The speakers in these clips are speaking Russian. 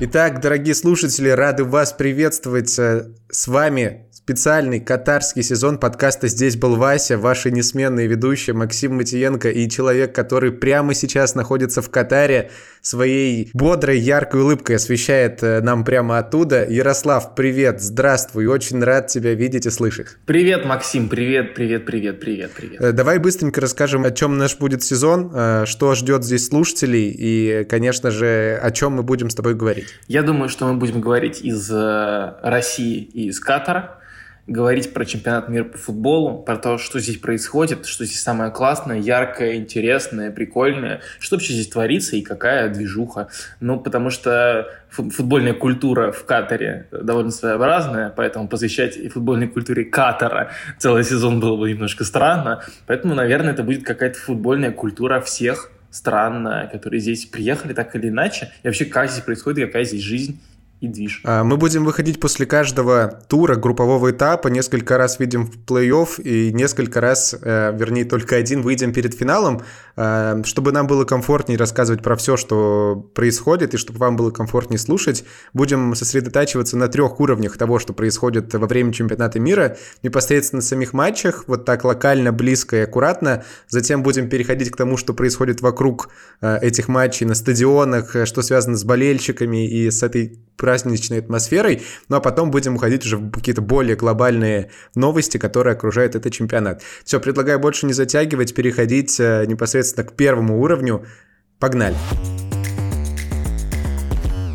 Итак, дорогие слушатели, рады вас приветствовать. Э, с вами специальный катарский сезон подкаста «Здесь был Вася», ваши несменные ведущие Максим Матиенко и человек, который прямо сейчас находится в Катаре, своей бодрой, яркой улыбкой освещает э, нам прямо оттуда. Ярослав, привет, здравствуй, очень рад тебя видеть и слышать. Привет, Максим, привет, привет, привет, привет, привет. Э, давай быстренько расскажем, о чем наш будет сезон, э, что ждет здесь слушателей и, конечно же, о чем мы будем с тобой говорить. Я думаю, что мы будем говорить из России и из Катара говорить про чемпионат мира по футболу, про то, что здесь происходит, что здесь самое классное, яркое, интересное, прикольное, что вообще здесь творится и какая движуха. Ну, потому что футбольная культура в Катаре довольно своеобразная, поэтому посвящать и футбольной культуре Катара целый сезон было бы немножко странно. Поэтому, наверное, это будет какая-то футбольная культура всех стран, которые здесь приехали так или иначе, и вообще как здесь происходит, какая здесь жизнь и движ. А, мы будем выходить после каждого тура группового этапа, несколько раз видим в плей-офф и несколько раз, э, вернее, только один выйдем перед финалом, чтобы нам было комфортнее рассказывать про все, что происходит, и чтобы вам было комфортнее слушать. Будем сосредотачиваться на трех уровнях того, что происходит во время чемпионата мира, непосредственно самих матчах, вот так локально, близко и аккуратно. Затем будем переходить к тому, что происходит вокруг э, этих матчей на стадионах, что связано с болельщиками и с этой праздничной атмосферой, ну а потом будем уходить уже в какие-то более глобальные новости, которые окружают этот чемпионат. Все, предлагаю больше не затягивать, переходить э, непосредственно к первому уровню. Погнали!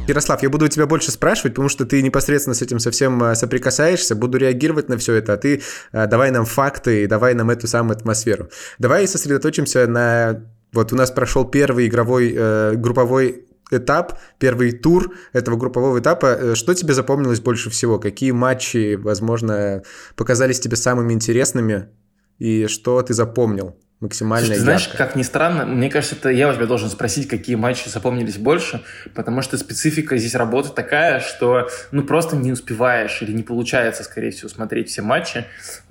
Ярослав, я буду у тебя больше спрашивать, потому что ты непосредственно с этим совсем э, соприкасаешься, буду реагировать на все это, а ты э, давай нам факты и давай нам эту самую атмосферу. Давай сосредоточимся на... Вот у нас прошел первый игровой э, групповой этап, первый тур этого группового этапа. Э, что тебе запомнилось больше всего? Какие матчи, возможно, показались тебе самыми интересными? И что ты запомнил? Максимально Слушай, ты знаешь, как ни странно, мне кажется, это я у тебя должен спросить, какие матчи запомнились больше, потому что специфика здесь работы такая, что ну просто не успеваешь или не получается, скорее всего, смотреть все матчи.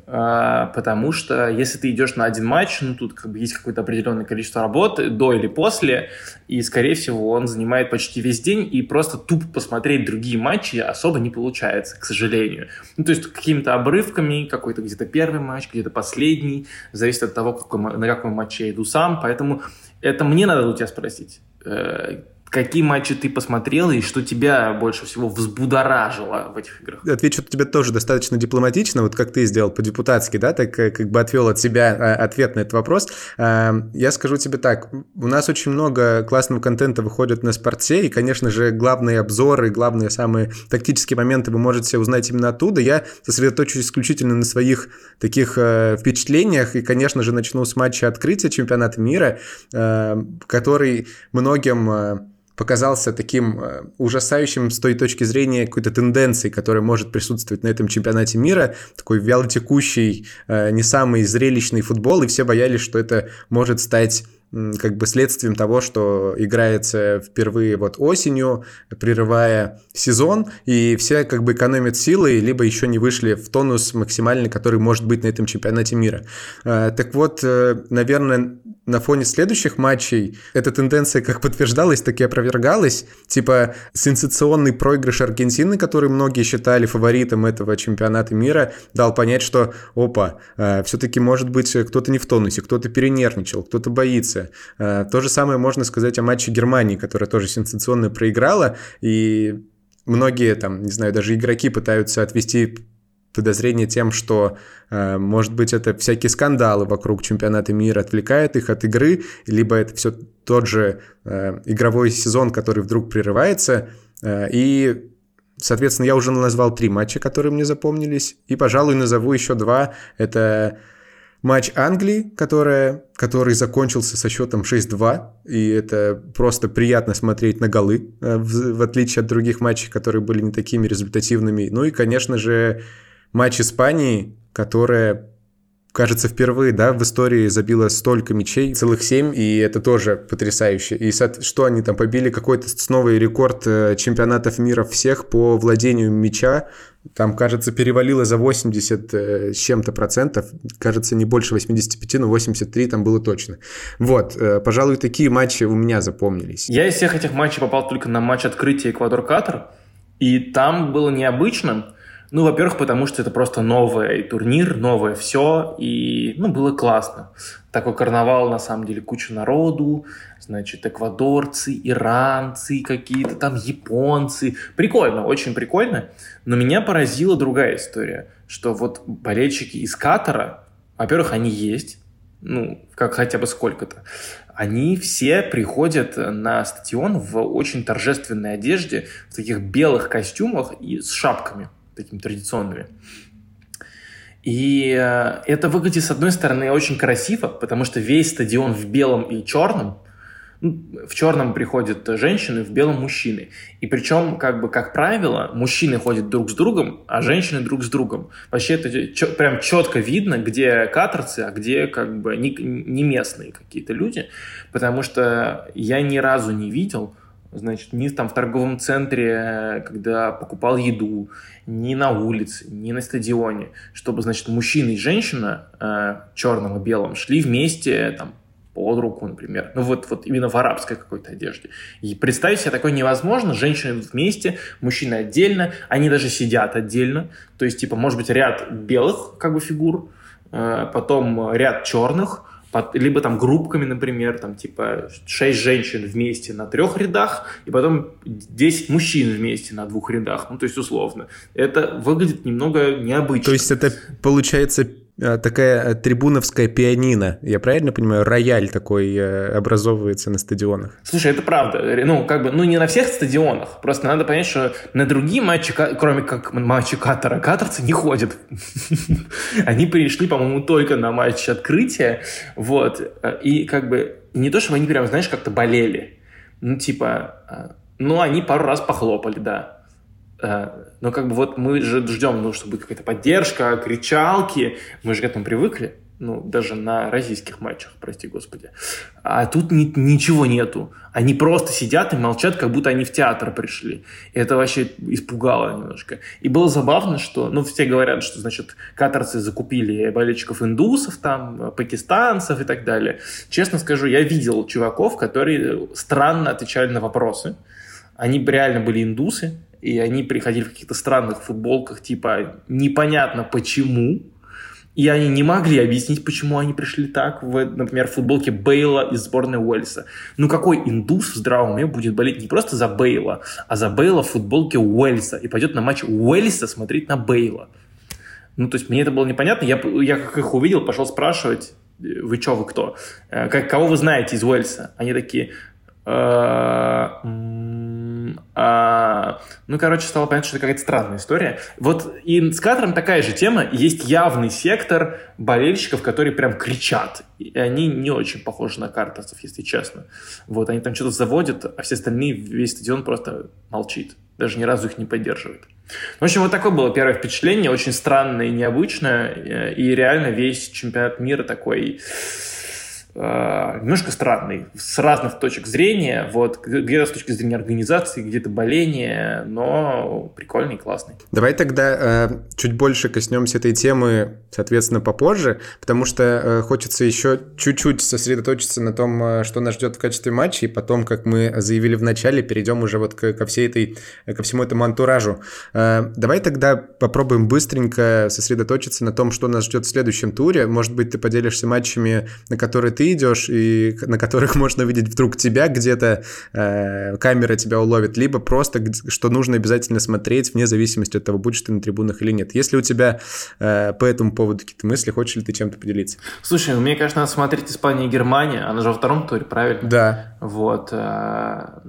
А, потому что если ты идешь на один матч, ну тут как бы есть какое-то определенное количество работы до или после, и скорее всего он занимает почти весь день, и просто тупо посмотреть другие матчи особо не получается, к сожалению. Ну то есть какими-то обрывками, какой-то где-то первый матч, где-то последний, зависит от того, какой, на каком матче я иду сам, поэтому это мне надо у тебя спросить. Э, Какие матчи ты посмотрел и что тебя больше всего взбудоражило в этих играх? Отвечу тебе тоже достаточно дипломатично, вот как ты сделал по-депутатски, да, так э, как бы отвел от себя а, ответ на этот вопрос. А, я скажу тебе так, у нас очень много классного контента выходит на спорте, и, конечно же, главные обзоры, главные самые тактические моменты вы можете узнать именно оттуда. Я сосредоточусь исключительно на своих таких э, впечатлениях, и, конечно же, начну с матча открытия чемпионата мира, э, который многим показался таким э, ужасающим с той точки зрения какой-то тенденции, которая может присутствовать на этом чемпионате мира, такой вялотекущий, э, не самый зрелищный футбол, и все боялись, что это может стать как бы следствием того, что играется впервые вот осенью, прерывая сезон, и все как бы экономят силы, либо еще не вышли в тонус максимальный, который может быть на этом чемпионате мира. Э, так вот, э, наверное, на фоне следующих матчей эта тенденция как подтверждалась, так и опровергалась. Типа сенсационный проигрыш Аргентины, который многие считали фаворитом этого чемпионата мира, дал понять, что опа, э, все-таки может быть кто-то не в тонусе, кто-то перенервничал, кто-то боится. Э, то же самое можно сказать о матче Германии, которая тоже сенсационно проиграла, и многие там, не знаю, даже игроки пытаются отвести подозрение тем, что, э, может быть, это всякие скандалы вокруг чемпионата мира отвлекают их от игры, либо это все тот же э, игровой сезон, который вдруг прерывается. И, соответственно, я уже назвал три матча, которые мне запомнились, и, пожалуй, назову еще два. Это матч Англии, которая, который закончился со счетом 6-2, и это просто приятно смотреть на голы, э, в, в отличие от других матчей, которые были не такими результативными. Ну и, конечно же, матч Испании, которая кажется, впервые, да, в истории забила столько мячей, целых семь, и это тоже потрясающе. И что они там побили? Какой-то новый рекорд э, чемпионатов мира всех по владению мяча. Там, кажется, перевалило за 80 э, с чем-то процентов. Кажется, не больше 85, но 83 там было точно. Вот, э, пожалуй, такие матчи у меня запомнились. Я из всех этих матчей попал только на матч открытия Эквадор-Катар, и там было необычно, ну, во-первых, потому что это просто новый турнир, новое все, и, ну, было классно. Такой карнавал, на самом деле, куча народу, значит, эквадорцы, иранцы, какие-то там японцы. Прикольно, очень прикольно. Но меня поразила другая история, что вот болельщики из Катара, во-первых, они есть, ну, как хотя бы сколько-то, они все приходят на стадион в очень торжественной одежде, в таких белых костюмах и с шапками такими традиционными. И э, это выглядит, с одной стороны, очень красиво, потому что весь стадион в белом и черном. Ну, в черном приходят женщины, в белом мужчины. И причем, как бы, как правило, мужчины ходят друг с другом, а женщины друг с другом. Вообще это прям четко видно, где каторцы, а где как бы не, не местные какие-то люди. Потому что я ни разу не видел, значит, ни там в торговом центре, когда покупал еду, ни на улице, ни на стадионе, чтобы, значит, мужчина и женщина э, черным и белым шли вместе, там, под руку, например. Ну вот, вот именно в арабской какой-то одежде. И представить себе такое невозможно. Женщины вместе, мужчины отдельно, они даже сидят отдельно. То есть, типа, может быть, ряд белых как бы фигур, э, потом ряд черных, либо там группками, например, там типа 6 женщин вместе на трех рядах, и потом 10 мужчин вместе на двух рядах, ну то есть условно. Это выглядит немного необычно. То есть это получается такая э, трибуновская пианино. Я правильно понимаю, рояль такой э, образовывается на стадионах? Слушай, это правда. Ну, как бы, ну, не на всех стадионах. Просто надо понять, что на другие матчи, кроме как матчи Катара, катарцы не ходят. Они пришли, по-моему, только на матч открытия. Вот. И как бы не то, чтобы они прям, знаешь, как-то болели. Ну, типа, ну, они пару раз похлопали, да Э, но как бы вот мы же ждем, ну, чтобы какая-то поддержка, кричалки, мы же к этому привыкли, ну, даже на российских матчах, прости господи. А тут ни, ничего нету. Они просто сидят и молчат, как будто они в театр пришли. И это вообще испугало немножко. И было забавно, что, ну, все говорят, что, значит, катарцы закупили болельщиков индусов, там, пакистанцев и так далее. Честно скажу, я видел чуваков, которые странно отвечали на вопросы. Они реально были индусы, и они приходили в каких-то странных футболках, типа непонятно почему, и они не могли объяснить, почему они пришли так, в, например, в футболке Бейла из сборной Уэльса. Ну какой индус в здравом уме будет болеть не просто за Бейла, а за Бейла в футболке Уэльса и пойдет на матч Уэльса смотреть на Бейла? Ну, то есть мне это было непонятно. Я, я как их увидел, пошел спрашивать, вы что, вы кто? Э, как, кого вы знаете из Уэльса? Они такие, «Э, а, ну, короче, стало понятно, что это какая-то странная история. Вот и с Катаром такая же тема. Есть явный сектор болельщиков, которые прям кричат. И они не очень похожи на картовцев, если честно. Вот, они там что-то заводят, а все остальные, весь стадион просто молчит. Даже ни разу их не поддерживает. В общем, вот такое было первое впечатление. Очень странное и необычное. И реально весь чемпионат мира такой Э, немножко странный, с разных точек зрения, вот, где-то с точки зрения организации, где-то боления, но прикольный, классный. Давай тогда э, чуть больше коснемся этой темы, соответственно, попозже, потому что э, хочется еще чуть-чуть сосредоточиться на том, э, что нас ждет в качестве матча, и потом, как мы заявили в начале, перейдем уже вот к, ко всей этой, ко всему этому антуражу. Э, давай тогда попробуем быстренько сосредоточиться на том, что нас ждет в следующем туре. Может быть, ты поделишься матчами, на которые ты ты идешь, и на которых можно увидеть вдруг тебя где-то, э, камера тебя уловит, либо просто, что нужно обязательно смотреть, вне зависимости от того, будешь ты на трибунах или нет. Если у тебя э, по этому поводу какие-то мысли, хочешь ли ты чем-то поделиться? Слушай, ну, мне, конечно, надо смотреть Испания и Германия, она же во втором туре, правильно? Да. Вот. Э,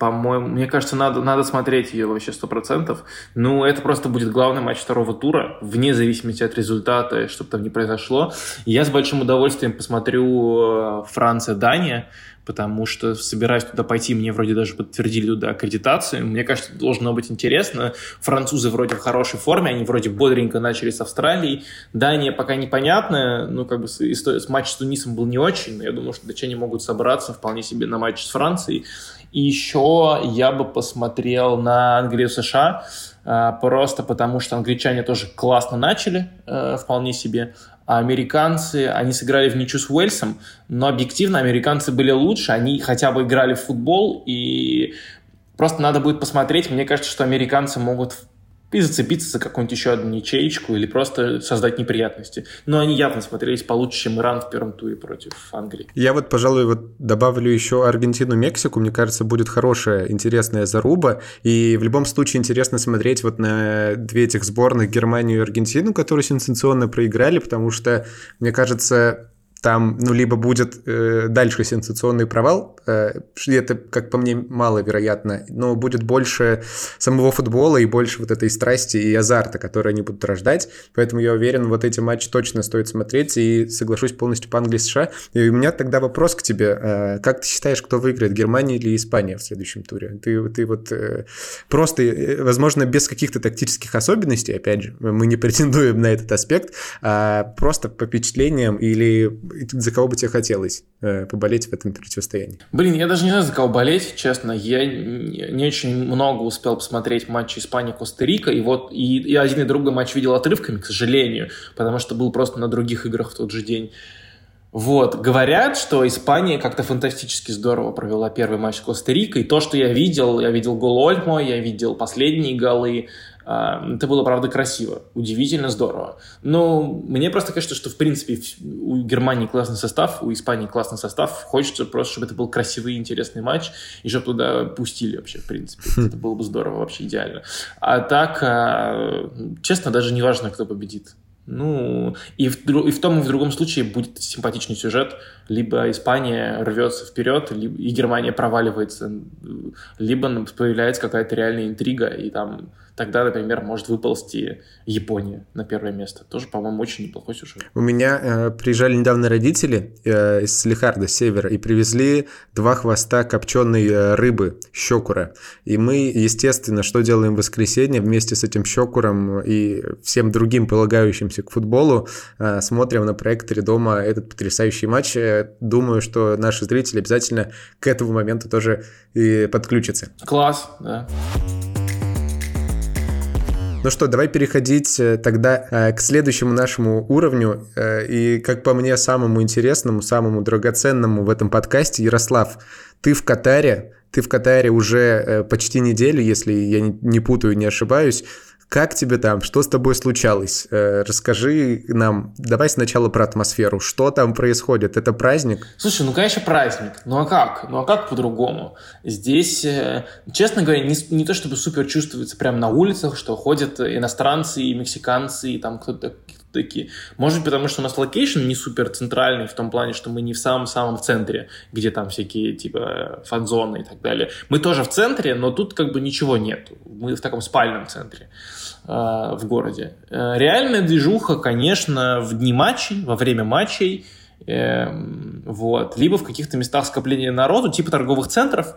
по-моему, мне кажется, надо, надо смотреть ее вообще сто процентов. Ну, это просто будет главный матч второго тура, вне зависимости от результата, что там ни произошло. Я с большим удовольствием посмотрю э, Франция-Дания, потому что собираюсь туда пойти, мне вроде даже подтвердили туда аккредитацию. Мне кажется, должно быть интересно. Французы вроде в хорошей форме, они вроде бодренько начали с Австралии. Дания пока непонятная, ну, как бы с, с матч с Тунисом был не очень, но я думаю, что датчане могут собраться вполне себе на матч с Францией. И еще я бы посмотрел на Англию-США, э, просто потому что англичане тоже классно начали, э, вполне себе. А американцы, они сыграли в ничью с Уэльсом, но объективно американцы были лучше, они хотя бы играли в футбол, и просто надо будет посмотреть. Мне кажется, что американцы могут и зацепиться за какую-нибудь еще одну ячеечку или просто создать неприятности. Но они явно смотрелись получше, чем Иран в первом туре против Англии. Я вот, пожалуй, вот добавлю еще Аргентину, Мексику. Мне кажется, будет хорошая, интересная заруба. И в любом случае интересно смотреть вот на две этих сборных, Германию и Аргентину, которые сенсационно проиграли, потому что, мне кажется, там, ну, либо будет э, дальше сенсационный провал, э, это, как по мне, маловероятно, но будет больше самого футбола и больше вот этой страсти и азарта, которые они будут рождать, поэтому я уверен, вот эти матчи точно стоит смотреть, и соглашусь полностью по Англии США. И у меня тогда вопрос к тебе, э, как ты считаешь, кто выиграет, Германия или Испания в следующем туре? Ты, ты вот э, просто, э, возможно, без каких-то тактических особенностей, опять же, мы не претендуем на этот аспект, а просто по впечатлениям или за кого бы тебе хотелось э, поболеть в этом противостоянии? Блин, я даже не знаю, за кого болеть, честно. Я не очень много успел посмотреть матчи Испания-Коста-Рика, и вот и, и один и другой матч видел отрывками, к сожалению, потому что был просто на других играх в тот же день. Вот, говорят, что Испания как-то фантастически здорово провела первый матч с Коста-Рикой. То, что я видел, я видел гол Ольмо, я видел последние голы, это было, правда, красиво, удивительно здорово. Но мне просто кажется, что, в принципе, у Германии классный состав, у Испании классный состав. Хочется просто, чтобы это был красивый и интересный матч, и чтобы туда пустили вообще, в принципе. Хм. Это было бы здорово, вообще идеально. А так, а, честно, даже не важно, кто победит. Ну, и в, и в том и в другом случае будет симпатичный сюжет. Либо Испания рвется вперед, либо, и Германия проваливается, либо появляется какая-то реальная интрига, и там тогда, например, может выползти Япония на первое место. Тоже, по-моему, очень неплохой сюжет. У меня э, приезжали недавно родители э, из Салихарда, с севера, и привезли два хвоста копченой э, рыбы, щекура. И мы, естественно, что делаем в воскресенье вместе с этим щекуром и всем другим полагающимся к футболу, э, смотрим на проекторе дома этот потрясающий матч. Думаю, что наши зрители обязательно к этому моменту тоже и подключатся. Класс, да. Ну что, давай переходить э, тогда э, к следующему нашему уровню э, и, как по мне, самому интересному, самому драгоценному в этом подкасте. Ярослав, ты в Катаре, ты в Катаре уже почти неделю, если я не путаю, не ошибаюсь. Как тебе там? Что с тобой случалось? Э, расскажи нам. Давай сначала про атмосферу. Что там происходит? Это праздник? Слушай, ну, конечно, праздник. Ну, а как? Ну, а как по-другому? Здесь, э, честно говоря, не, не то чтобы супер чувствуется прямо на улицах, что ходят иностранцы и мексиканцы, и там кто-то такие. Может потому что у нас location не супер центральный в том плане, что мы не в самом-самом центре, где там всякие типа фан-зоны и так далее. Мы тоже в центре, но тут как бы ничего нет. Мы в таком спальном центре. Э, в городе. Э, реальная движуха, конечно, в дни матчей, во время матчей, эм, вот, либо в каких-то местах скопления народу, типа торговых центров.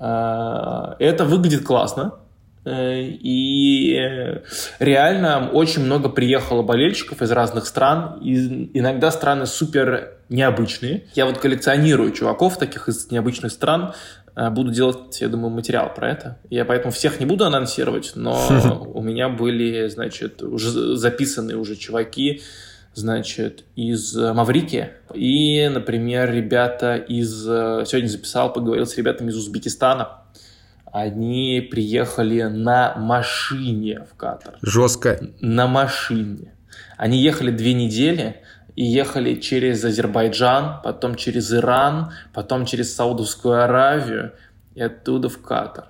Э, это выглядит классно, и реально очень много приехало болельщиков из разных стран. И иногда страны супер необычные. Я вот коллекционирую чуваков таких из необычных стран. Э, буду делать, я думаю, материал про это. Я поэтому всех не буду анонсировать, но у меня были, значит, уже записанные уже чуваки, значит, из Маврики. И, например, ребята из... Э, сегодня записал, поговорил с ребятами из Узбекистана. Они приехали на машине в Катар. Жестко. На машине. Они ехали две недели, и ехали через Азербайджан, потом через Иран, потом через Саудовскую Аравию и оттуда в Катар.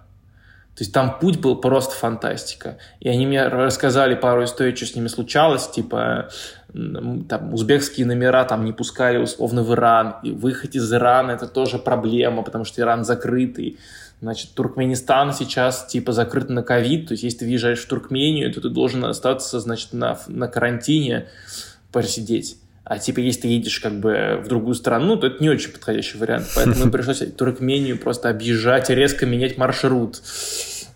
То есть там путь был просто фантастика. И они мне рассказали пару историй, что с ними случалось, типа там узбекские номера там не пускали условно в Иран, и выехать из Ирана это тоже проблема, потому что Иран закрытый. Значит, Туркменистан сейчас типа закрыт на ковид, то есть если ты въезжаешь в Туркмению, то ты должен остаться, значит, на, на карантине посидеть. А типа, если ты едешь как бы в другую страну, то это не очень подходящий вариант. Поэтому пришлось Туркмению просто объезжать, резко менять маршрут.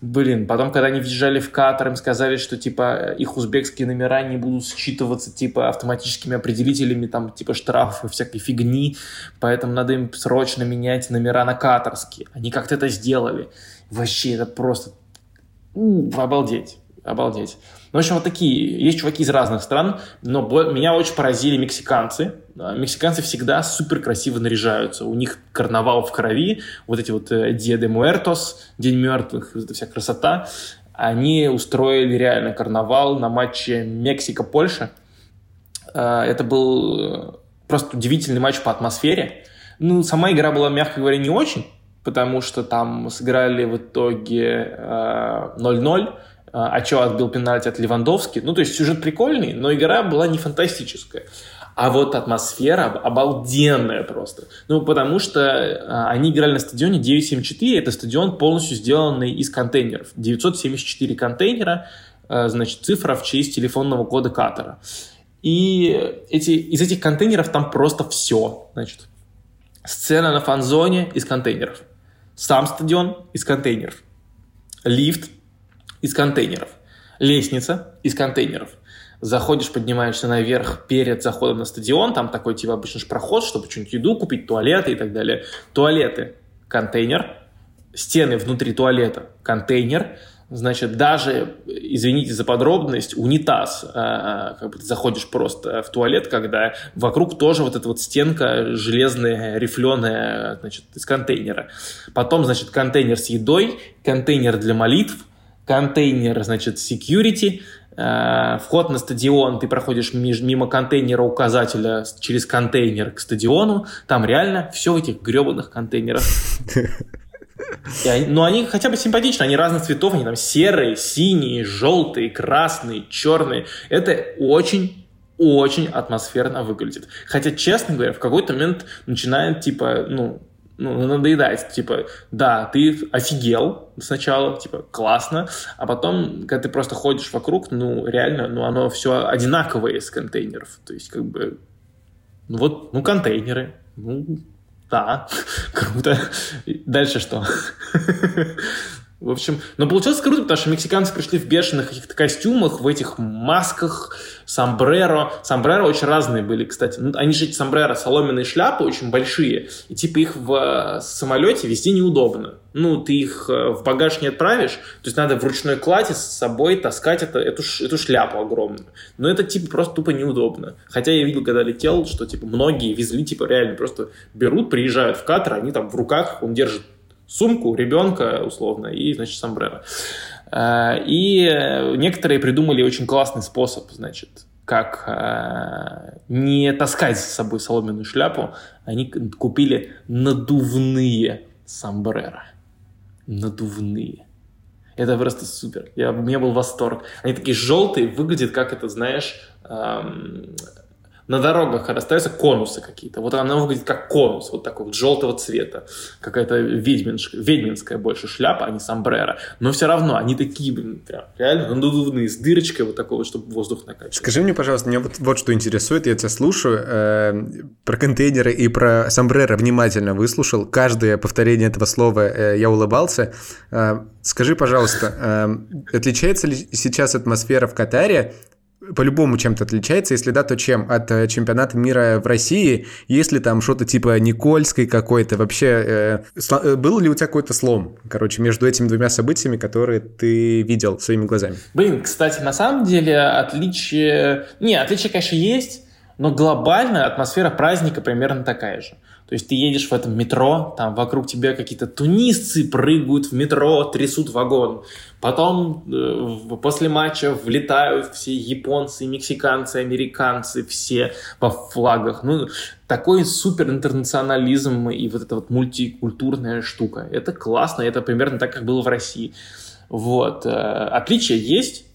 Блин, потом, когда они въезжали в Катар, им сказали, что, типа, их узбекские номера не будут считываться, типа, автоматическими определителями, там, типа, штрафов и всякой фигни, поэтому надо им срочно менять номера на катарские. Они как-то это сделали. Вообще, это просто... Обалдеть, обалдеть. Ну, в общем, вот такие. Есть чуваки из разных стран, но меня очень поразили мексиканцы. Мексиканцы всегда супер красиво наряжаются. У них карнавал в крови, вот эти вот э, Dia de Muertos, День мертвых, вот эта вся красота. Они устроили реально карнавал на матче Мексика-Польша. Э, это был э, просто удивительный матч по атмосфере. Ну, сама игра была, мягко говоря, не очень, потому что там сыграли в итоге 0-0 а что отбил пенальти от Левандовски. Ну, то есть сюжет прикольный, но игра была не фантастическая. А вот атмосфера обалденная просто. Ну, потому что а, они играли на стадионе 974. Это стадион полностью сделанный из контейнеров. 974 контейнера, а, значит, цифра в честь телефонного кода Катара. И эти, из этих контейнеров там просто все. Значит, сцена на фан-зоне из контейнеров. Сам стадион из контейнеров. Лифт из контейнеров. Лестница из контейнеров. Заходишь, поднимаешься наверх перед заходом на стадион, там такой типа обычно ж проход, чтобы что-нибудь еду купить, туалеты и так далее. Туалеты – контейнер, стены внутри туалета – контейнер, Значит, даже, извините за подробность, унитаз, э, как бы ты заходишь просто в туалет, когда вокруг тоже вот эта вот стенка железная, рифленая, значит, из контейнера. Потом, значит, контейнер с едой, контейнер для молитв, контейнер, значит, security, вход на стадион, ты проходишь мимо контейнера указателя через контейнер к стадиону, там реально все в этих гребаных контейнерах. но они хотя бы симпатичны, они разных цветов, они там серые, синие, желтые, красные, черные. Это очень очень атмосферно выглядит. Хотя, честно говоря, в какой-то момент начинает, типа, ну, ну, надоедает. Типа, да, ты офигел сначала, типа, классно, а потом, когда ты просто ходишь вокруг, ну, реально, ну, оно все одинаковое из контейнеров. То есть, как бы, ну, вот, ну, контейнеры, ну, да, круто. Дальше что? В общем, но получилось круто, потому что мексиканцы пришли в бешеных каких-то костюмах, в этих масках, сомбреро. Сомбреро очень разные были, кстати. Ну, они же эти сомбреро, соломенные шляпы очень большие, и типа их в э, самолете везде неудобно. Ну, ты их э, в багаж не отправишь, то есть надо в ручной кладе с собой таскать это, эту, эту шляпу огромную. Но это типа просто тупо неудобно. Хотя я видел, когда летел, что типа многие везли, типа реально просто берут, приезжают в Катар, они там в руках, он держит сумку, ребенка, условно, и, значит, сомбреро. Э, и некоторые придумали очень классный способ, значит, как э, не таскать с собой соломенную шляпу. Они купили надувные сомбреро. Надувные. Это просто супер. Я, у меня был восторг. Они такие желтые, выглядят как это, знаешь, эм, на дорогах остаются конусы какие-то. Вот она выглядит как конус, вот такой вот желтого цвета. Какая-то ведьминская, ведьминская больше шляпа, а не сомбрero. Но все равно они такие, блин, прям реально надувные, с дырочкой вот такого, чтобы воздух накачивать. Скажи мне, пожалуйста, меня вот, вот что интересует, я тебя слушаю. Э, про контейнеры и про сомбреро внимательно выслушал. Каждое повторение этого слова э, я улыбался. Э, скажи, пожалуйста, э, отличается ли сейчас атмосфера в Катаре по-любому чем-то отличается, если да, то чем? От э, чемпионата мира в России, если там что-то типа Никольской какой-то, вообще, э, э, был ли у тебя какой-то слом, короче, между этими двумя событиями, которые ты видел своими глазами? Блин, кстати, на самом деле отличие... Не, отличие, конечно, есть, но глобально атмосфера праздника примерно такая же. То есть ты едешь в этом метро, там вокруг тебя какие-то тунисцы прыгают в метро, трясут вагон. Потом э, после матча влетают все японцы, мексиканцы, американцы, все по флагах. Ну, такой супер интернационализм и вот эта вот мультикультурная штука. Это классно, это примерно так, как было в России. Вот. Э, отличия есть,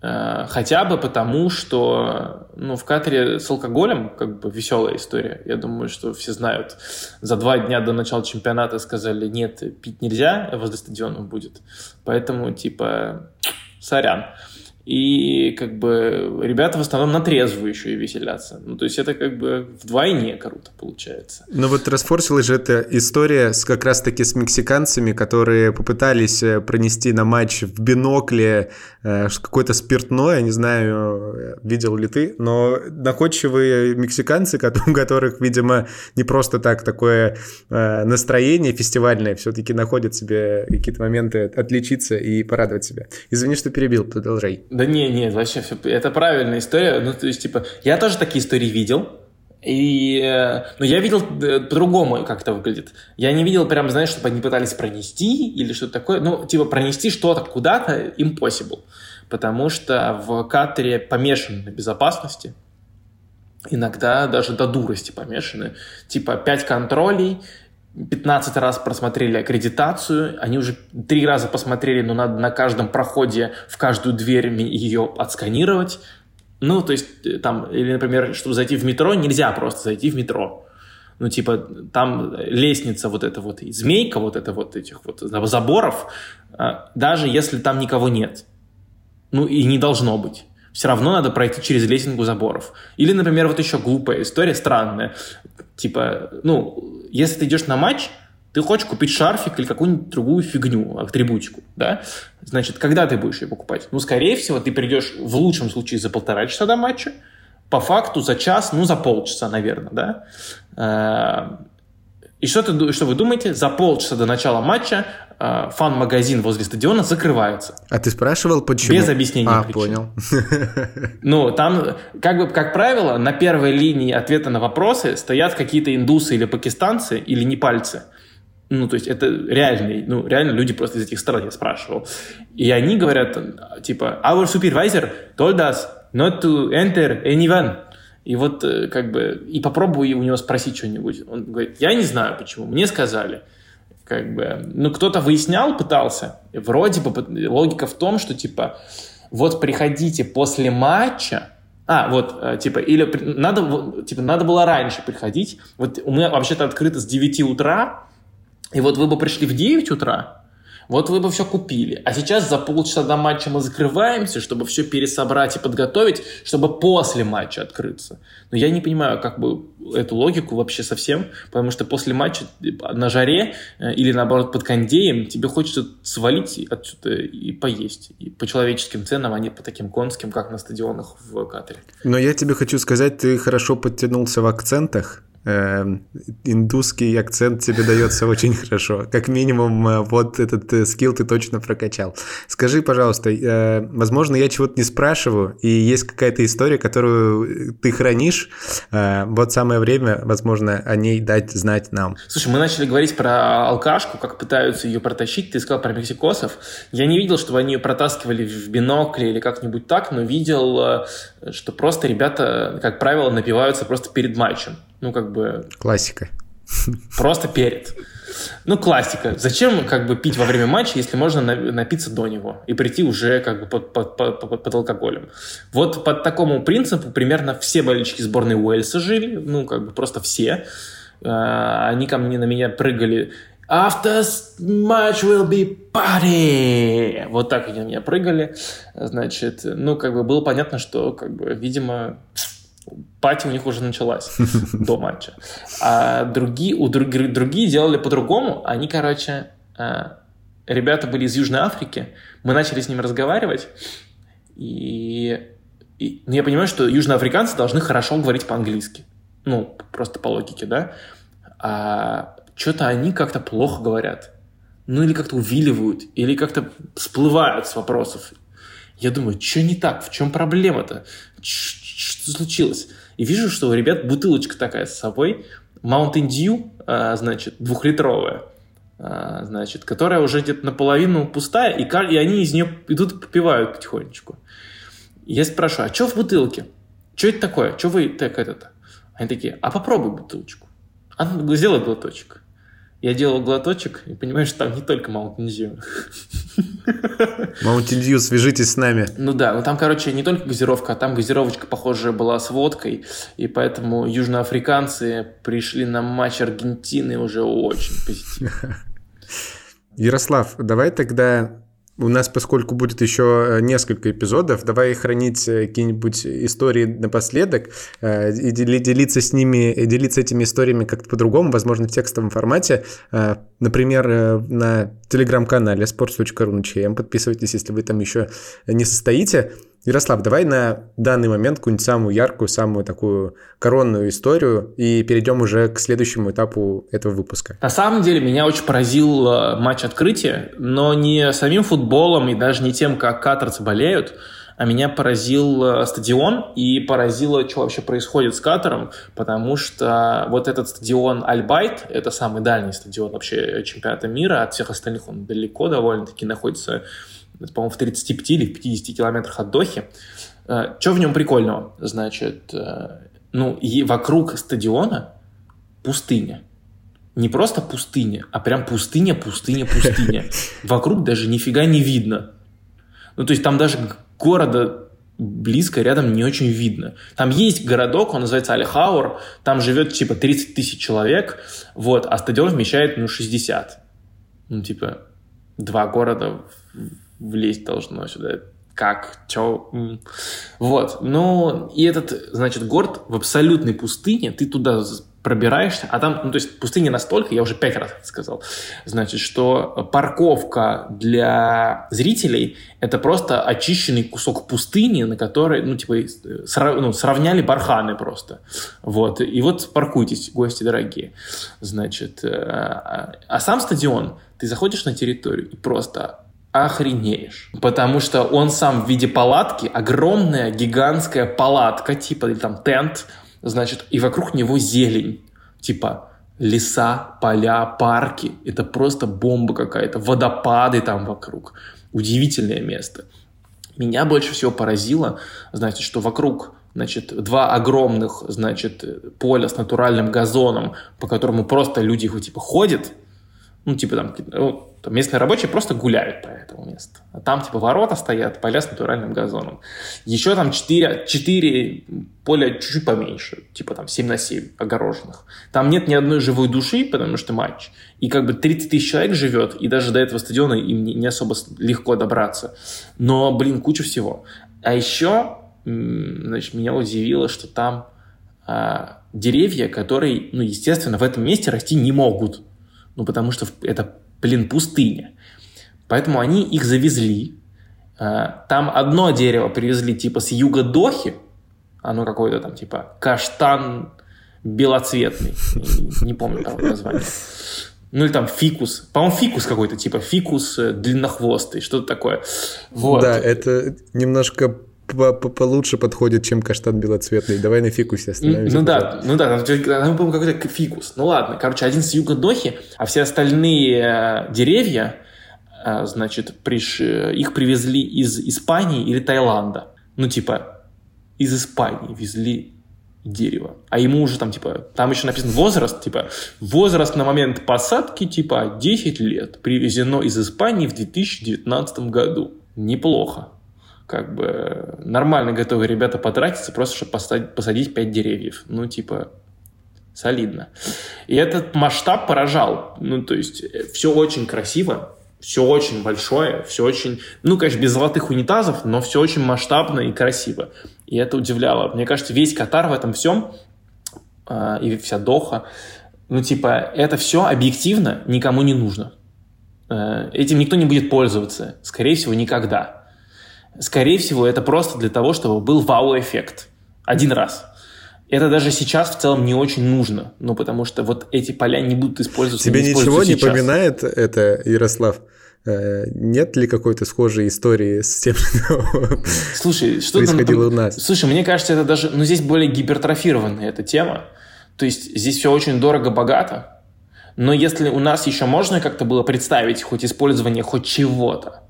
хотя бы потому, что ну, в Катаре с алкоголем как бы веселая история. Я думаю, что все знают. За два дня до начала чемпионата сказали, нет, пить нельзя, возле стадиона будет. Поэтому, типа, сорян. И как бы ребята в основном на трезвую еще и веселятся. Ну, то есть это как бы вдвойне круто получается. Ну вот расфорсилась же эта история с, как раз-таки с мексиканцами, которые попытались э, пронести на матч в бинокле э, какое-то спиртное, я не знаю, видел ли ты, но находчивые мексиканцы, у которых, видимо, не просто так такое э, настроение фестивальное, все-таки находят себе какие-то моменты отличиться и порадовать себя. Извини, что перебил, продолжай. Да не, нет, вообще все, это правильная история. Ну, то есть, типа, я тоже такие истории видел, и, э, ну, я видел э, по-другому, как это выглядит. Я не видел прям, знаешь, чтобы они пытались пронести или что-то такое. Ну, типа, пронести что-то куда-то impossible. Потому что в катере помешаны на безопасности. Иногда даже до дурости помешаны. Типа, пять контролей, 15 раз просмотрели аккредитацию, они уже три раза посмотрели, но надо на каждом проходе в каждую дверь ее отсканировать. Ну, то есть э, там, или, например, чтобы зайти в метро, нельзя просто зайти в метро. Ну, типа, там лестница вот эта вот, и змейка вот это вот этих вот заборов, а, даже если там никого нет. Ну, и не должно быть все равно надо пройти через лесенку заборов. Или, например, вот еще глупая история, странная. Типа, ну, если ты идешь на матч, ты хочешь купить шарфик или какую-нибудь другую фигню, атрибутику, да? Значит, когда ты будешь ее покупать? Ну, скорее всего, ты придешь в лучшем случае за полтора часа до матча, по факту за час, ну, за полчаса, наверное, да? И что, ты, что вы думаете? За полчаса до начала матча э, фан-магазин возле стадиона закрывается. А ты спрашивал, почему? Без объяснения А, причин. понял. Ну, там, как бы, как правило, на первой линии ответа на вопросы стоят какие-то индусы или пакистанцы, или непальцы. Ну, то есть это реальные, ну, реально люди просто из этих стран я спрашивал. И они говорят, типа, our supervisor told us not to enter anyone. И вот э, как бы, и попробую у него спросить что-нибудь. Он говорит, я не знаю почему, мне сказали. Как бы, ну, кто-то выяснял, пытался. Вроде бы логика в том, что типа, вот приходите после матча, а, вот, э, типа, или надо, типа, надо было раньше приходить. Вот у меня вообще-то открыто с 9 утра, и вот вы бы пришли в 9 утра, вот вы бы все купили. А сейчас за полчаса до матча мы закрываемся, чтобы все пересобрать и подготовить, чтобы после матча открыться. Но я не понимаю, как бы эту логику вообще совсем, потому что после матча на жаре э, или наоборот под кондеем тебе хочется свалить отсюда и поесть. И по человеческим ценам, а не по таким конским, как на стадионах в Катаре. Но я тебе хочу сказать, ты хорошо подтянулся в акцентах. Эм, индусский акцент тебе дается очень хорошо. Как минимум, э, вот этот э, скилл ты точно прокачал. Скажи, пожалуйста, э, возможно, я чего-то не спрашиваю, и есть какая-то история, которую ты хранишь. Вот самое время, возможно, о ней дать знать нам. Слушай, мы начали говорить про алкашку, как пытаются ее протащить. Ты сказал про мексикосов. Я не видел, чтобы они ее протаскивали в бинокле или как-нибудь так, но видел, что просто ребята, как правило, напиваются просто перед матчем ну, как бы... Классика. Просто перед. Ну, классика. Зачем как бы пить во время матча, если можно напиться до него и прийти уже как бы под, под, под, под, под алкоголем? Вот по такому принципу примерно все болельщики сборной Уэльса жили, ну, как бы просто все. А, они ко мне на меня прыгали After match will be party. Вот так они на меня прыгали. Значит, ну, как бы было понятно, что, как бы, видимо, пати у них уже началась до матча. А другие, у друг, другие делали по-другому. Они, короче, э, ребята были из Южной Африки. Мы начали с ними разговаривать. И, и ну, я понимаю, что южноафриканцы должны хорошо говорить по-английски. Ну, просто по логике, да? А что-то они как-то плохо говорят. Ну, или как-то увиливают, или как-то всплывают с вопросов. Я думаю, что не так? В чем проблема-то? Что случилось? И вижу, что у ребят бутылочка такая с собой, Mountain Dew, а, значит, двухлитровая, а, значит, которая уже где-то наполовину пустая, и, они из нее идут попивают потихонечку. Я спрашиваю, а что в бутылке? Что это такое? Что вы так это-то? Они такие, а попробуй бутылочку. А сделай глоточек. Я делал глоточек и понимаю, что там не только Mountain Dew. Mountain Dew, свяжитесь с нами. Ну да, ну там, короче, не только газировка, а там газировочка, похожая была с водкой, и поэтому южноафриканцы пришли на матч Аргентины уже очень позитивно. Ярослав, давай тогда у нас, поскольку будет еще э, несколько эпизодов, давай хранить э, какие-нибудь истории напоследок э, и делиться с ними, делиться этими историями как-то по-другому, возможно, в текстовом формате. Например, на телеграм-канале sports.ru Подписывайтесь, если вы там еще не состоите. Ярослав, давай на данный момент какую-нибудь самую яркую, самую такую коронную историю и перейдем уже к следующему этапу этого выпуска. На самом деле меня очень поразил э, матч открытия, но не самим футболом и даже не тем, как катарцы болеют, а меня поразил э, стадион и поразило, что вообще происходит с Катаром, потому что вот этот стадион Альбайт, это самый дальний стадион вообще чемпионата мира, от всех остальных он далеко довольно-таки находится по-моему, в 35 или в 50 километрах от Дохи. Э, Что в нем прикольного? Значит, э, ну, и вокруг стадиона пустыня. Не просто пустыня, а прям пустыня, пустыня, пустыня. Вокруг даже нифига не видно. Ну, то есть там даже города близко рядом не очень видно. Там есть городок, он называется Альхаур, там живет типа 30 тысяч человек, вот, а стадион вмещает, ну, 60. Ну, типа, два города влезть должно сюда. Как, чё? Вот. Ну, и этот, значит, город в абсолютной пустыне, ты туда пробираешься, а там, ну, то есть пустыня настолько, я уже пять раз это сказал, значит, что парковка для зрителей – это просто очищенный кусок пустыни, на который, ну, типа, срав, ну, сравняли барханы просто. Вот. И вот паркуйтесь, гости дорогие. Значит, э, а, а сам стадион, ты заходишь на территорию и просто охренеешь. Потому что он сам в виде палатки, огромная гигантская палатка, типа или там тент, значит, и вокруг него зелень, типа леса, поля, парки. Это просто бомба какая-то, водопады там вокруг. Удивительное место. Меня больше всего поразило, значит, что вокруг значит, два огромных, значит, поля с натуральным газоном, по которому просто люди типа ходят, ну, типа там, там местные рабочие просто гуляют по этому месту. А там типа ворота стоят, поля с натуральным газоном. Еще там 4, 4 поля чуть-чуть поменьше, типа там 7 на 7 огороженных. Там нет ни одной живой души, потому что матч. И как бы 30 тысяч человек живет, и даже до этого стадиона им не особо легко добраться. Но, блин, куча всего. А еще, значит, меня удивило, что там а, деревья, которые, ну, естественно, в этом месте расти не могут. Ну, потому что это блин, пустыня. Поэтому они их завезли. А, там одно дерево привезли типа с юга Дохи, оно какое-то там типа каштан белоцветный, не помню там название. Ну или там фикус. По-моему, фикус какой-то, типа фикус э, длиннохвостый, что-то такое. Вот. Да, это немножко получше подходит, чем каштан белоцветный. Давай на фикусе остановимся. Ну да, ну да, там, по-моему, какой-то фикус. Ну ладно, короче, один с юга Дохи, а все остальные э, деревья, э, значит, приш... их привезли из Испании или Таиланда. Ну типа, из Испании везли дерево. А ему уже там, типа, там еще написан возраст, типа, возраст на момент посадки, типа, 10 лет. Привезено из Испании в 2019 году. Неплохо как бы нормально готовы ребята потратиться, просто чтобы посадить, посадить 5 деревьев. Ну, типа, солидно. И этот масштаб поражал. Ну, то есть, э, все очень красиво, все очень большое, все очень, ну, конечно, без золотых унитазов, но все очень масштабно и красиво. И это удивляло. Мне кажется, весь Катар в этом всем, э, и вся Доха, ну, типа, это все объективно никому не нужно. Э, этим никто не будет пользоваться. Скорее всего, никогда. Скорее всего, это просто для того, чтобы был вау-эффект. Один раз. Это даже сейчас в целом не очень нужно, ну, потому что вот эти поля не будут использоваться. Тебе не ничего не сейчас. поминает это, Ярослав? Э, нет ли какой-то схожей истории с тем, что Слушай, что происходило у нас? Слушай, мне кажется, это даже, ну, здесь более гипертрофированная эта тема. То есть здесь все очень дорого-богато. Но если у нас еще можно как-то было представить хоть использование хоть чего-то,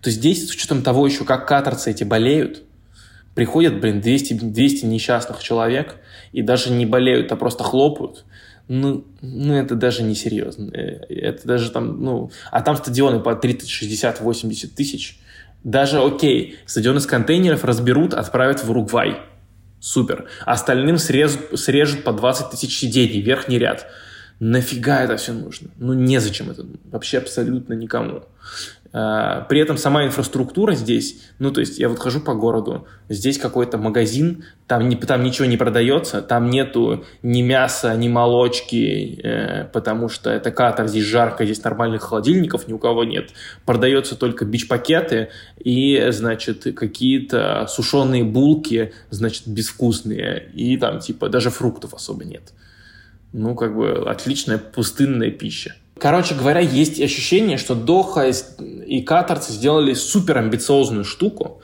то здесь, с учетом того еще, как катарцы эти болеют, приходят, блин, 200, 200 несчастных человек, и даже не болеют, а просто хлопают, ну, ну, это даже не серьезно. Э, это даже там, ну... А там стадионы по 30, 60, 80 тысяч. Даже, окей, стадионы с контейнеров разберут, отправят в Уругвай. Супер. Остальным срез, срежут по 20 тысяч сидений, верхний ряд. Нафига это все нужно? Ну, незачем это. Вообще абсолютно никому. Э, при этом сама инфраструктура здесь, ну, то есть я вот хожу по городу, здесь какой-то магазин, там, не, там ничего не продается, там нету ни мяса, ни молочки, э, потому что это Катар, здесь жарко, здесь нормальных холодильников ни у кого нет. Продается только бич-пакеты и, значит, какие-то сушеные булки, значит, безвкусные, и там, типа, даже фруктов особо нет. Ну, как бы, отличная пустынная пища. Короче говоря, есть ощущение, что Доха и катарцы сделали супер амбициозную штуку.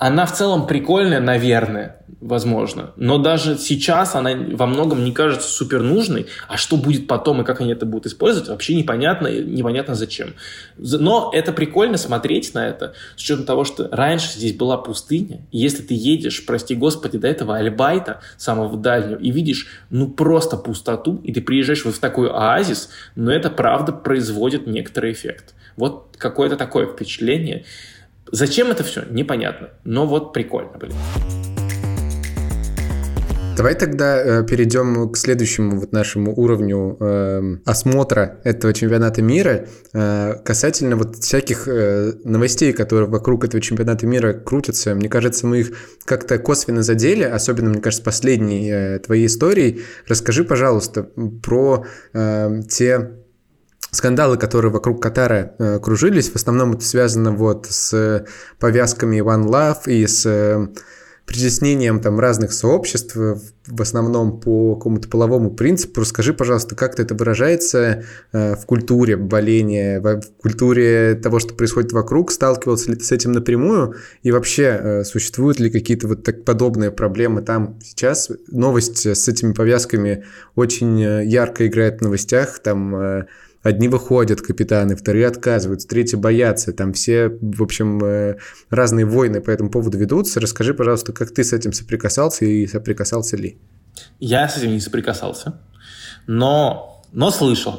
Она в целом прикольная, наверное, возможно. Но даже сейчас она во многом не кажется супер нужной. А что будет потом и как они это будут использовать, вообще непонятно, непонятно зачем. Но это прикольно смотреть на это, с учетом того, что раньше здесь была пустыня. И если ты едешь, прости господи, до этого Альбайта, самого дальнего, и видишь, ну, просто пустоту, и ты приезжаешь вот в такой оазис, но это правда производит некоторый эффект. Вот какое-то такое впечатление. Зачем это все? Непонятно. Но вот прикольно, блин. Давай тогда э, перейдем к следующему вот нашему уровню э, осмотра этого чемпионата мира э, касательно вот всяких э, новостей, которые вокруг этого чемпионата мира крутятся. Мне кажется, мы их как-то косвенно задели, особенно, мне кажется, последней э, твоей историей. Расскажи, пожалуйста, про э, те скандалы, которые вокруг Катара э, кружились. В основном это связано вот с повязками One Love и с э, притеснением там разных сообществ, в основном по какому-то половому принципу. Расскажи, пожалуйста, как это выражается э, в культуре боления, в культуре того, что происходит вокруг, сталкивался ли ты с этим напрямую, и вообще э, существуют ли какие-то вот так подобные проблемы там сейчас? Новость с этими повязками очень э, ярко играет в новостях, там Одни выходят капитаны, вторые отказываются, третьи боятся. Там все, в общем, э, разные войны по этому поводу ведутся. Расскажи, пожалуйста, как ты с этим соприкасался и соприкасался ли? Я с этим не соприкасался, но но слышал.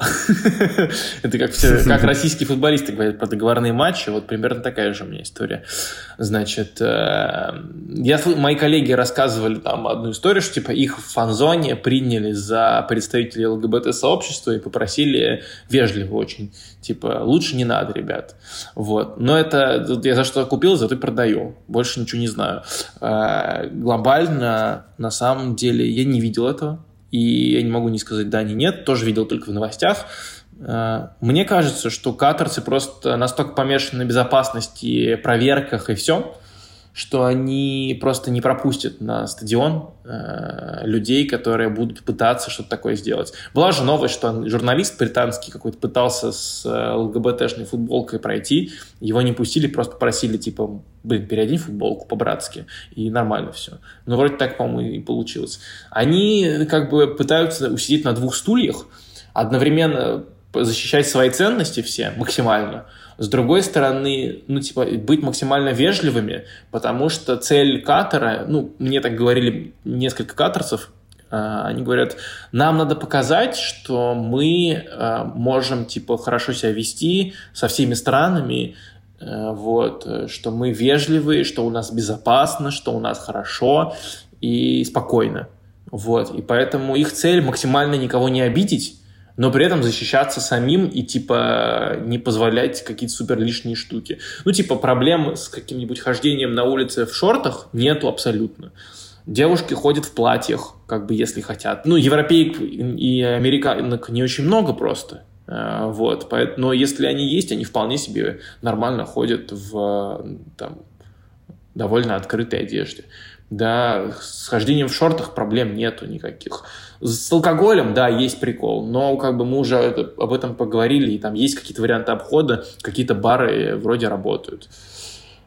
Это как, все, как российские футболисты говорят про договорные матчи, вот примерно такая же у меня история. Значит, э, я, мои коллеги рассказывали там одну историю, что типа их в фан-зоне приняли за представителей ЛГБТ-сообщества и попросили вежливо очень, типа, лучше не надо, ребят. Вот. Но это я за что купил, зато и продаю. Больше ничего не знаю. Э, глобально, на самом деле, я не видел этого и я не могу не сказать да, ни нет, тоже видел только в новостях. Э, мне кажется, что катарцы просто настолько помешаны на безопасности, проверках и все, что они просто не пропустят на стадион э, людей, которые будут пытаться что-то такое сделать. Была же новость, что журналист британский какой-то пытался с э, ЛГБТшной футболкой пройти, его не пустили, просто попросили, типа, блин, переодень футболку по-братски, и нормально все. Но вроде так, по-моему, и получилось. Они как бы пытаются усидеть на двух стульях, одновременно защищать свои ценности все максимально – с другой стороны, ну, типа, быть максимально вежливыми, потому что цель катера, ну, мне так говорили несколько каторцев, а, они говорят, нам надо показать, что мы а, можем, типа, хорошо себя вести со всеми странами, э, вот, что мы вежливые, что у нас безопасно, что у нас хорошо и спокойно. Вот, и поэтому их цель максимально никого не обидеть, но при этом защищаться самим и, типа, не позволять какие-то супер лишние штуки. Ну, типа, проблем с каким-нибудь хождением на улице в шортах нету абсолютно. Девушки ходят в платьях, как бы, если хотят. Ну, европеек и американок не очень много просто. Э, вот, но если они есть, они вполне себе нормально ходят в там, довольно открытой одежде. Да, с хождением в шортах проблем нету никаких. С алкоголем, да, есть прикол, но как бы мы уже об этом поговорили, и там есть какие-то варианты обхода, какие-то бары вроде работают.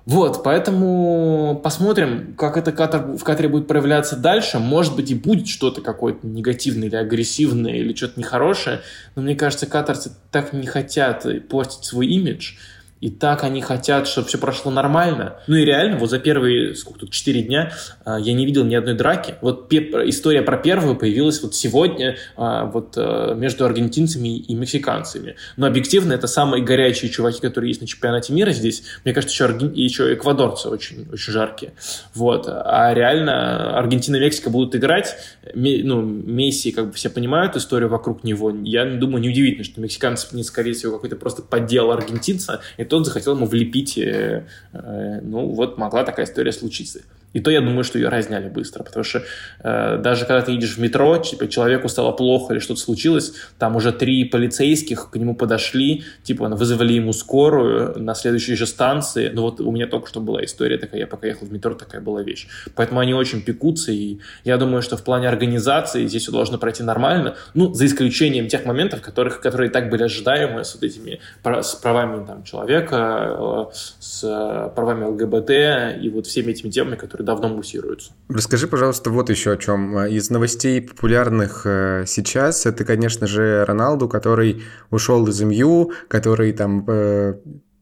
Вот, поэтому посмотрим, как это Катар, в Катаре будет проявляться дальше. Может быть, и будет что-то какое-то негативное или агрессивное, или что-то нехорошее. Но мне кажется, катарцы так не хотят портить свой имидж, и так они хотят, чтобы все прошло нормально. Ну и реально, вот за первые, сколько тут, 4 дня а, я не видел ни одной драки. Вот история про первую появилась вот сегодня а, вот а, между аргентинцами и мексиканцами. Но объективно это самые горячие чуваки, которые есть на чемпионате мира здесь. Мне кажется, еще, Арген... еще эквадорцы очень, очень жаркие. Вот. А реально Аргентина и Мексика будут играть. Ну, Месси, как бы все понимают историю вокруг него. Я думаю, неудивительно, что мексиканцы, не скорее всего, какой-то просто поддел аргентинца. И тот захотел ему влепить. Э, э, ну, вот могла такая история случиться. И то я думаю, что ее разняли быстро, потому что э, даже когда ты едешь в метро, типа человеку стало плохо или что-то случилось, там уже три полицейских к нему подошли, типа вызвали ему скорую на следующей же станции. Ну вот у меня только что была история такая, я пока ехал в метро, такая была вещь. Поэтому они очень пекутся, и я думаю, что в плане организации здесь все должно пройти нормально, ну, за исключением тех моментов, которых, которые так были ожидаемы с вот этими с правами там, человека, э, с правами ЛГБТ и вот всеми этими темами, которые давно муссируются. Расскажи, пожалуйста, вот еще о чем. Из новостей популярных э, сейчас, это, конечно же, Роналду, который ушел из МЮ, который там э,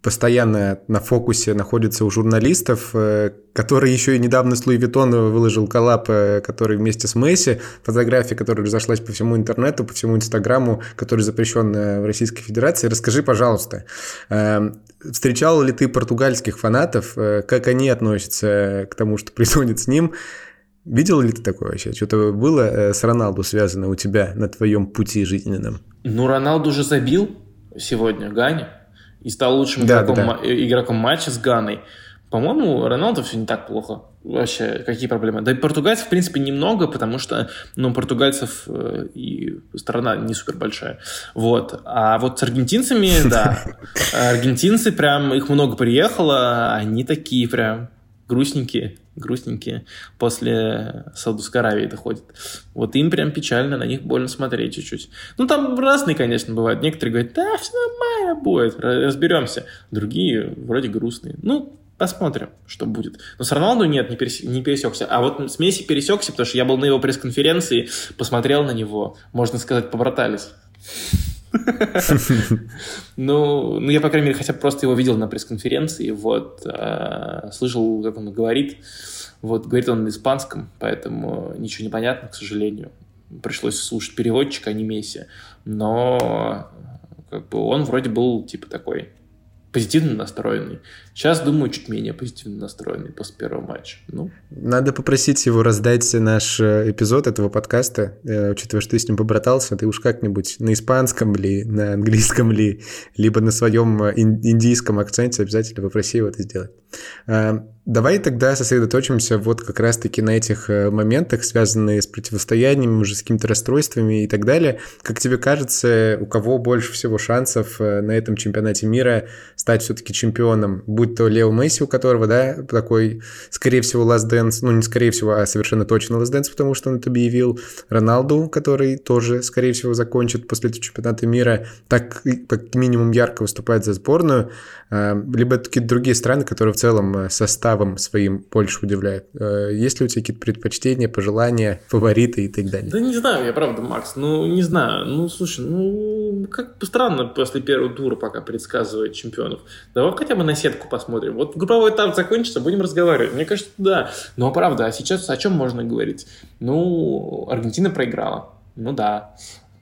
постоянно на фокусе находится у журналистов, э, который еще и недавно с Louis Vuitton выложил коллаб, который вместе с Месси, фотография, которая разошлась по всему интернету, по всему Инстаграму, который запрещен в Российской Федерации. Расскажи, пожалуйста, Встречал ли ты португальских фанатов? Э, как они относятся к тому, что происходит с ним? Видел ли ты такое вообще? Что-то было э, с Роналду связано у тебя на твоем пути жизненном? Ну, Роналду уже забил сегодня Гане и стал лучшим да, игроком, да, да. игроком матча с Ганой. По-моему, Роналду все не так плохо. Вообще, какие проблемы? Да и португальцев, в принципе, немного, потому что, ну, португальцев э, и страна не супер большая. Вот. А вот с аргентинцами, да. Аргентинцы прям, их много приехало, они такие прям грустненькие, грустненькие после Саудовской Аравии доходят. Вот им прям печально, на них больно смотреть чуть-чуть. Ну, там разные, конечно, бывают. Некоторые говорят, да, все нормально будет, разберемся. Другие вроде грустные. Ну, Посмотрим, что будет. Но с Роналду нет, не, перес... не пересекся. А вот с Месси пересекся, потому что я был на его пресс-конференции, посмотрел на него, можно сказать, побратались. Ну, ну, я, по крайней мере, хотя бы просто его видел на пресс-конференции, вот, а, слышал, как он говорит, вот, говорит он на испанском, поэтому ничего не понятно, к сожалению. Пришлось слушать переводчика, а не Месси. Но, как бы, он вроде был, типа, такой позитивно настроенный. Сейчас, думаю, чуть менее позитивно настроенный после первого матча. Ну. Надо попросить его раздать наш э, эпизод этого подкаста, э, учитывая, что ты с ним побратался, ты уж как-нибудь на испанском ли, на английском ли, либо на своем э, индийском акценте обязательно попроси его это сделать. Давай тогда сосредоточимся вот как раз-таки на этих э, моментах, связанные с противостояниями, уже с какими-то расстройствами и так далее. Как тебе кажется, у кого больше всего шансов э, на этом чемпионате мира стать все-таки чемпионом? Будь то Лео Месси, у которого, да, такой, скорее всего, Last Dance, ну не скорее всего, а совершенно точно Last Dance, потому что он это объявил. Роналду, который тоже, скорее всего, закончит после этого чемпионата мира, так как минимум ярко выступает за сборную. Э, либо какие-то другие страны, которые в целом состав составом своим больше удивляет? Э, есть ли у тебя какие-то предпочтения, пожелания, фавориты и так далее? Да не знаю, я правда, Макс, ну не знаю. Ну, слушай, ну как странно после первого тура пока предсказывать чемпионов. Давай хотя бы на сетку посмотрим. Вот групповой этап закончится, будем разговаривать. Мне кажется, да. Но правда, а сейчас о чем можно говорить? Ну, Аргентина проиграла. Ну да.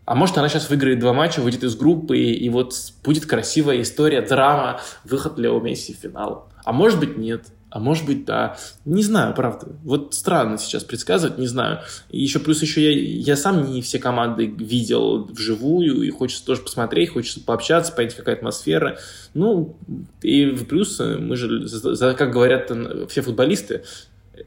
А может, она сейчас выиграет два матча, выйдет из группы, и, и вот будет красивая история, драма, выход Лео Месси в финал. А может быть, нет. А может быть, да. Не знаю, правда. Вот странно сейчас предсказывать, не знаю. И еще плюс еще я, я сам не все команды видел вживую, и хочется тоже посмотреть, хочется пообщаться, понять, какая атмосфера. Ну, и плюс мы же, за, как говорят все футболисты,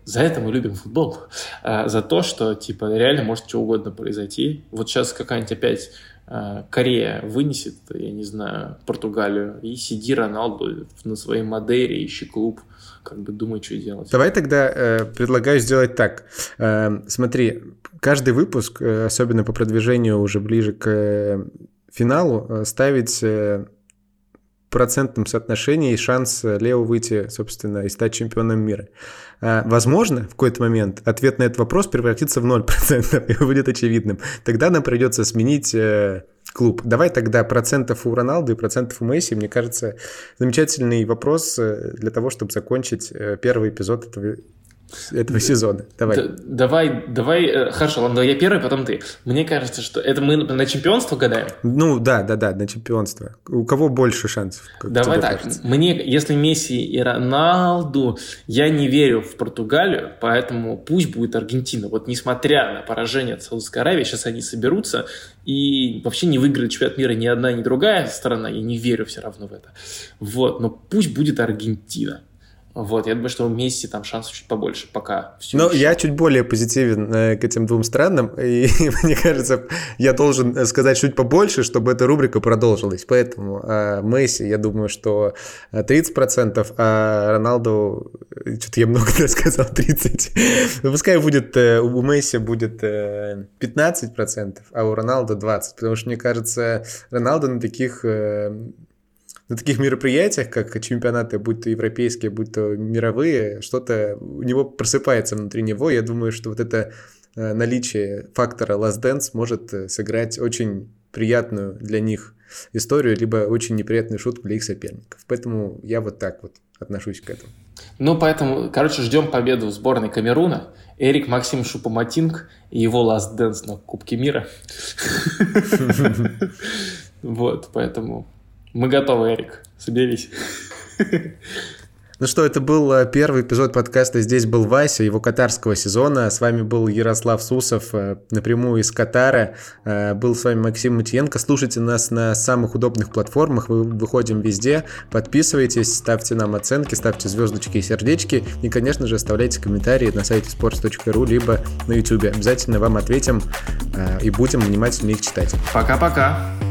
за это мы любим футбол. А, за то, что, типа, реально может что угодно произойти. Вот сейчас какая-нибудь опять Корея вынесет, я не знаю, Португалию, и сиди Роналду на своей Мадейре, ищи клуб как бы думать, что делать. Давай тогда э, предлагаю сделать так. Э, смотри, каждый выпуск, э, особенно по продвижению уже ближе к э, финалу, э, ставить э, процентном соотношении шанс Лео выйти, собственно, и стать чемпионом мира. Э, возможно, в какой-то момент ответ на этот вопрос превратится в 0% и будет очевидным. Тогда нам придется сменить э, клуб. Давай тогда процентов у Роналду и процентов у Месси. Мне кажется, замечательный вопрос э, для того, чтобы закончить э, первый эпизод этого этого сезона. Давай. Д- давай, давай, э, хорошо, ладно, я первый, потом ты. Мне кажется, что это мы на чемпионство гадаем? Ну, да, да, да, на чемпионство. У кого больше шансов? Давай так, кажется? мне, если Месси и Роналду, я не верю в Португалию, поэтому пусть будет Аргентина. Вот несмотря на поражение от Саудовской Аравии, сейчас они соберутся и вообще не выиграет чемпионат мира ни одна, ни другая сторона, я не верю все равно в это. Вот, но пусть будет Аргентина. Вот, я думаю, что у Месси там шансов чуть побольше пока. Ну, я чуть более позитивен э, к этим двум странам, и мне кажется, я должен э, сказать чуть побольше, чтобы эта рубрика продолжилась. Поэтому э, Месси, я думаю, что 30%, а Роналду, э, что-то я много сказал, 30%. Ну, пускай будет, э, у Месси будет э, 15%, а у Роналду 20%, потому что, мне кажется, Роналду на таких... На таких мероприятиях, как чемпионаты, будь то европейские, будь то мировые, что-то у него просыпается внутри него. Я думаю, что вот это э, наличие фактора Last Dance может э, сыграть очень приятную для них историю, либо очень неприятную шутку для их соперников. Поэтому я вот так вот отношусь к этому. Ну, поэтому, короче, ждем победу в сборной Камеруна. Эрик Максим Шупоматинг и его Last Dance на Кубке мира. Вот, поэтому мы готовы, Эрик. Соберись. Ну что, это был э, первый эпизод подкаста «Здесь был Вася», его катарского сезона. С вами был Ярослав Сусов, э, напрямую из Катара. Э, был с вами Максим Матиенко. Слушайте нас на самых удобных платформах, мы выходим везде. Подписывайтесь, ставьте нам оценки, ставьте звездочки и сердечки. И, конечно же, оставляйте комментарии на сайте sports.ru, либо на YouTube. Обязательно вам ответим и будем внимательно их читать. Пока-пока.